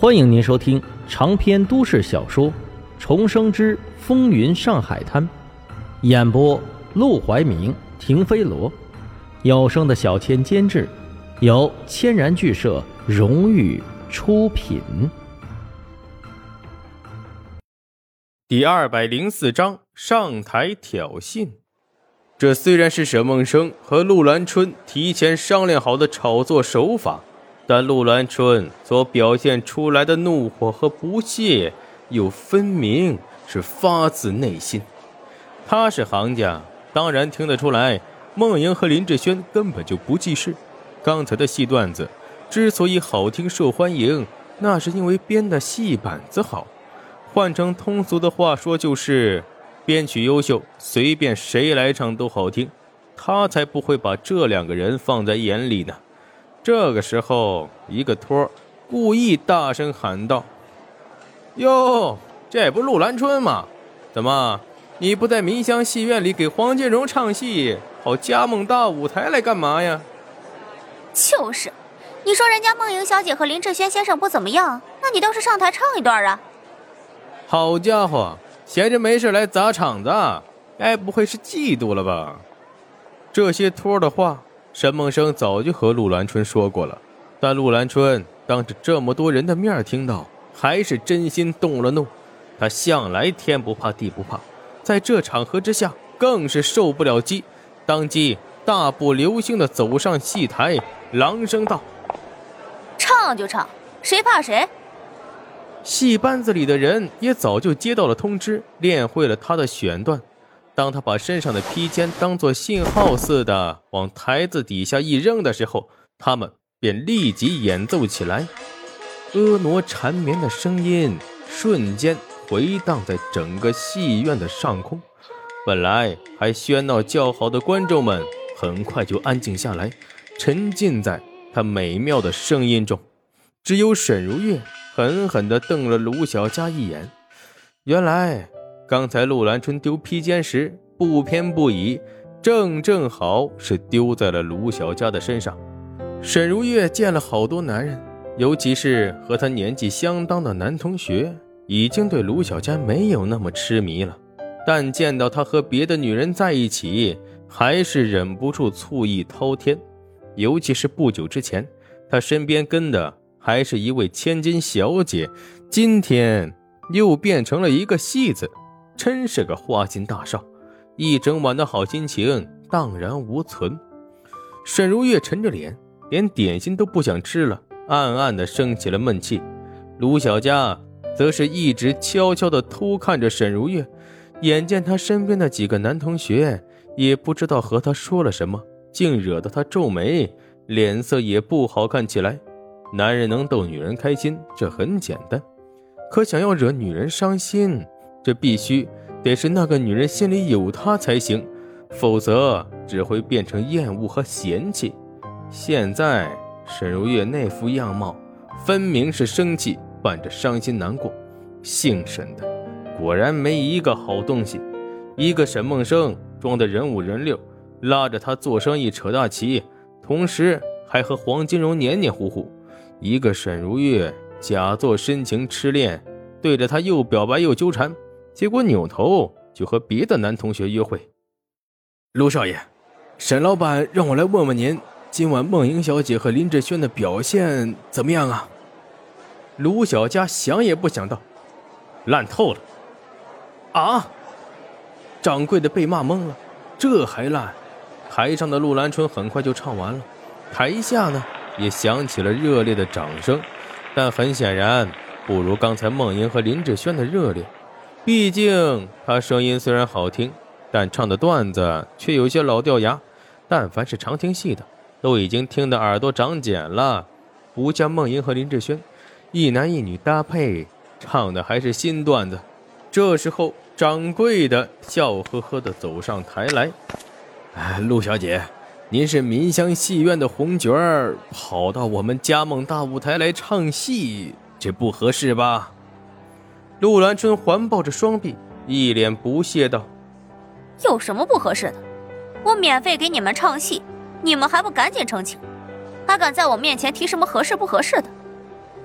欢迎您收听长篇都市小说《重生之风云上海滩》，演播：陆怀明、停飞罗，有声的小千监制，由千然剧社荣誉出品。第二百零四章上台挑衅。这虽然是沈梦生和陆兰春提前商量好的炒作手法。但陆兰春所表现出来的怒火和不屑，又分明是发自内心。他是行家，当然听得出来，孟莹和林志轩根本就不记事。刚才的戏段子之所以好听受欢迎，那是因为编的戏板子好。换成通俗的话说，就是编曲优秀，随便谁来唱都好听。他才不会把这两个人放在眼里呢。这个时候，一个托故意大声喊道：“哟，这不陆兰春吗？怎么，你不在民香戏院里给黄金荣唱戏，跑加盟大舞台来干嘛呀？”就是，你说人家梦莹小姐和林志轩先生不怎么样，那你倒是上台唱一段啊！好家伙，闲着没事来砸场子，该不会是嫉妒了吧？这些托的话。沈梦生早就和陆兰春说过了，但陆兰春当着这么多人的面听到，还是真心动了怒。他向来天不怕地不怕，在这场合之下更是受不了激，当即大步流星的走上戏台，朗声道：“唱就唱，谁怕谁？”戏班子里的人也早就接到了通知，练会了他的选段。当他把身上的披肩当作信号似的往台子底下一扔的时候，他们便立即演奏起来。婀娜缠绵的声音瞬间回荡在整个戏院的上空。本来还喧闹叫好的观众们，很快就安静下来，沉浸在他美妙的声音中。只有沈如月狠狠地瞪了卢小佳一眼。原来。刚才陆兰春丢披肩时不偏不倚，正正好是丢在了卢小佳的身上。沈如月见了好多男人，尤其是和她年纪相当的男同学，已经对卢小佳没有那么痴迷了。但见到她和别的女人在一起，还是忍不住醋意滔天。尤其是不久之前，她身边跟的还是一位千金小姐，今天又变成了一个戏子。真是个花心大少，一整晚的好心情荡然无存。沈如月沉着脸，连点心都不想吃了，暗暗的生起了闷气。卢小佳则是一直悄悄的偷看着沈如月，眼见他身边的几个男同学也不知道和他说了什么，竟惹得他皱眉，脸色也不好看起来。男人能逗女人开心，这很简单，可想要惹女人伤心。这必须得是那个女人心里有他才行，否则只会变成厌恶和嫌弃。现在沈如月那副样貌，分明是生气伴着伤心难过。姓沈的，果然没一个好东西。一个沈梦生装的人五人六，拉着他做生意扯大旗，同时还和黄金荣黏黏糊糊；一个沈如月假作深情痴恋，对着他又表白又纠缠。结果扭头就和别的男同学约会。卢少爷，沈老板让我来问问您，今晚梦莹小姐和林志轩的表现怎么样啊？卢小佳想也不想到，烂透了。啊！掌柜的被骂懵了，这还烂？台上的陆兰春很快就唱完了，台下呢也响起了热烈的掌声，但很显然不如刚才梦莹和林志轩的热烈。毕竟他声音虽然好听，但唱的段子却有些老掉牙。但凡是常听戏的，都已经听得耳朵长茧了。不像梦莹和林志轩，一男一女搭配，唱的还是新段子。这时候，掌柜的笑呵呵地走上台来：“哎，陆小姐，您是民香戏院的红角儿，跑到我们家梦大舞台来唱戏，这不合适吧？”陆兰春环抱着双臂，一脸不屑道：“有什么不合适的？我免费给你们唱戏，你们还不赶紧澄清？还敢在我面前提什么合适不合适的？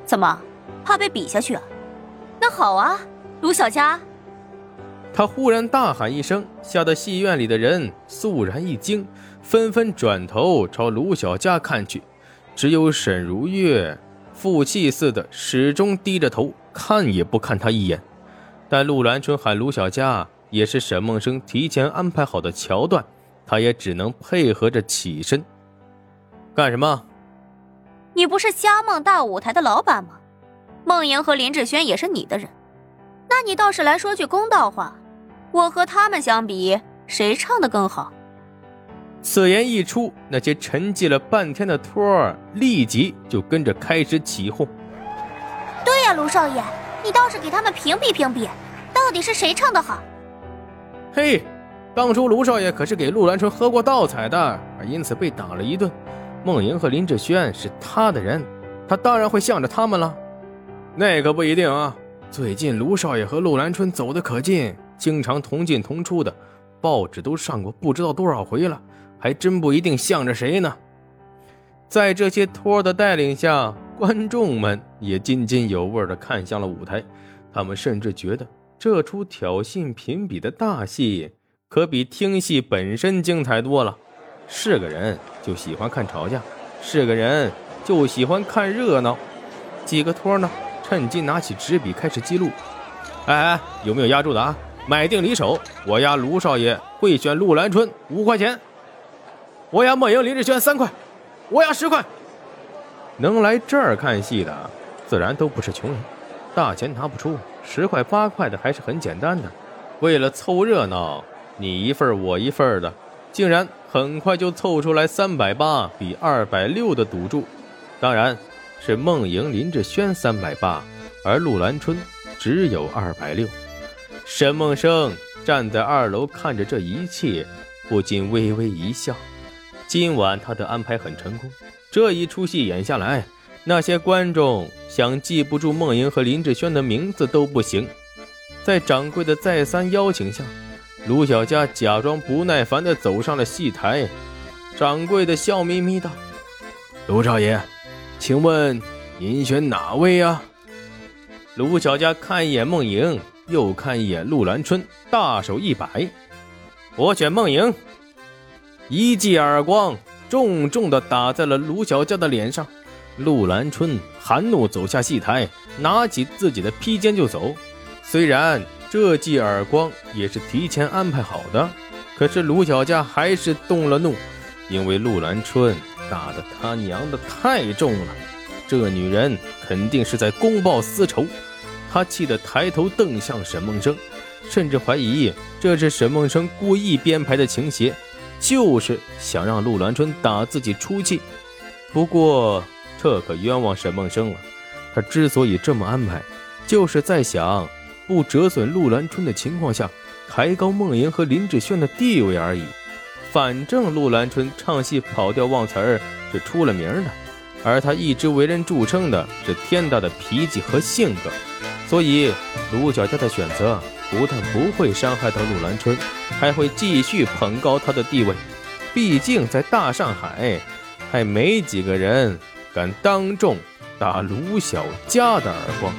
怎么，怕被比下去啊？那好啊，卢小佳。他忽然大喊一声，吓得戏院里的人肃然一惊，纷纷转头朝卢小佳看去。只有沈如月负气似的，始终低着头，看也不看他一眼。但陆兰春喊卢小佳，也是沈梦生提前安排好的桥段，他也只能配合着起身。干什么？你不是嘉梦大舞台的老板吗？梦莹和林志轩也是你的人，那你倒是来说句公道话。我和他们相比，谁唱的更好？此言一出，那些沉寂了半天的托儿立即就跟着开始起哄。对呀，卢少爷，你倒是给他们评比评比，到底是谁唱的好？嘿，当初卢少爷可是给陆兰春喝过倒彩的，而因此被打了一顿。梦莹和林志轩是他的人，他当然会向着他们了。那可不一定啊，最近卢少爷和陆兰春走得可近。经常同进同出的，报纸都上过不知道多少回了，还真不一定向着谁呢。在这些托的带领下，观众们也津津有味地看向了舞台。他们甚至觉得这出挑衅评比的大戏，可比听戏本身精彩多了。是个人就喜欢看吵架，是个人就喜欢看热闹。几个托呢，趁机拿起纸笔开始记录。哎哎，有没有压住的啊？买定离手，我押卢少爷会选陆兰春五块钱，我押莫莹林志轩三块，我押十块。能来这儿看戏的，自然都不是穷人，大钱拿不出，十块八块的还是很简单的。为了凑热闹，你一份我一份的，竟然很快就凑出来三百八比二百六的赌注。当然是梦莹林志轩三百八，而陆兰春只有二百六。沈梦生站在二楼看着这一切，不禁微微一笑。今晚他的安排很成功，这一出戏演下来，那些观众想记不住梦莹和林志轩的名字都不行。在掌柜的再三邀请下，卢小佳假装不耐烦地走上了戏台。掌柜的笑眯眯道：“卢少爷，请问您选哪位呀？”卢小佳看一眼梦莹。又看一眼陆兰春，大手一摆：“我选梦莹。”一记耳光重重地打在了卢小佳的脸上。陆兰春含怒走下戏台，拿起自己的披肩就走。虽然这记耳光也是提前安排好的，可是卢小佳还是动了怒，因为陆兰春打的他娘的太重了。这女人肯定是在公报私仇。他气得抬头瞪向沈梦生，甚至怀疑这是沈梦生故意编排的情节，就是想让陆兰春打自己出气。不过这可冤枉沈梦生了。他之所以这么安排，就是在想不折损陆兰春的情况下，抬高梦莹和林志炫的地位而已。反正陆兰春唱戏跑调忘词儿是出了名的，而他一直为人著称的是天大的脾气和性格。所以，卢小佳的选择不但不会伤害到陆兰春，还会继续捧高他的地位。毕竟，在大上海，还没几个人敢当众打卢小佳的耳光。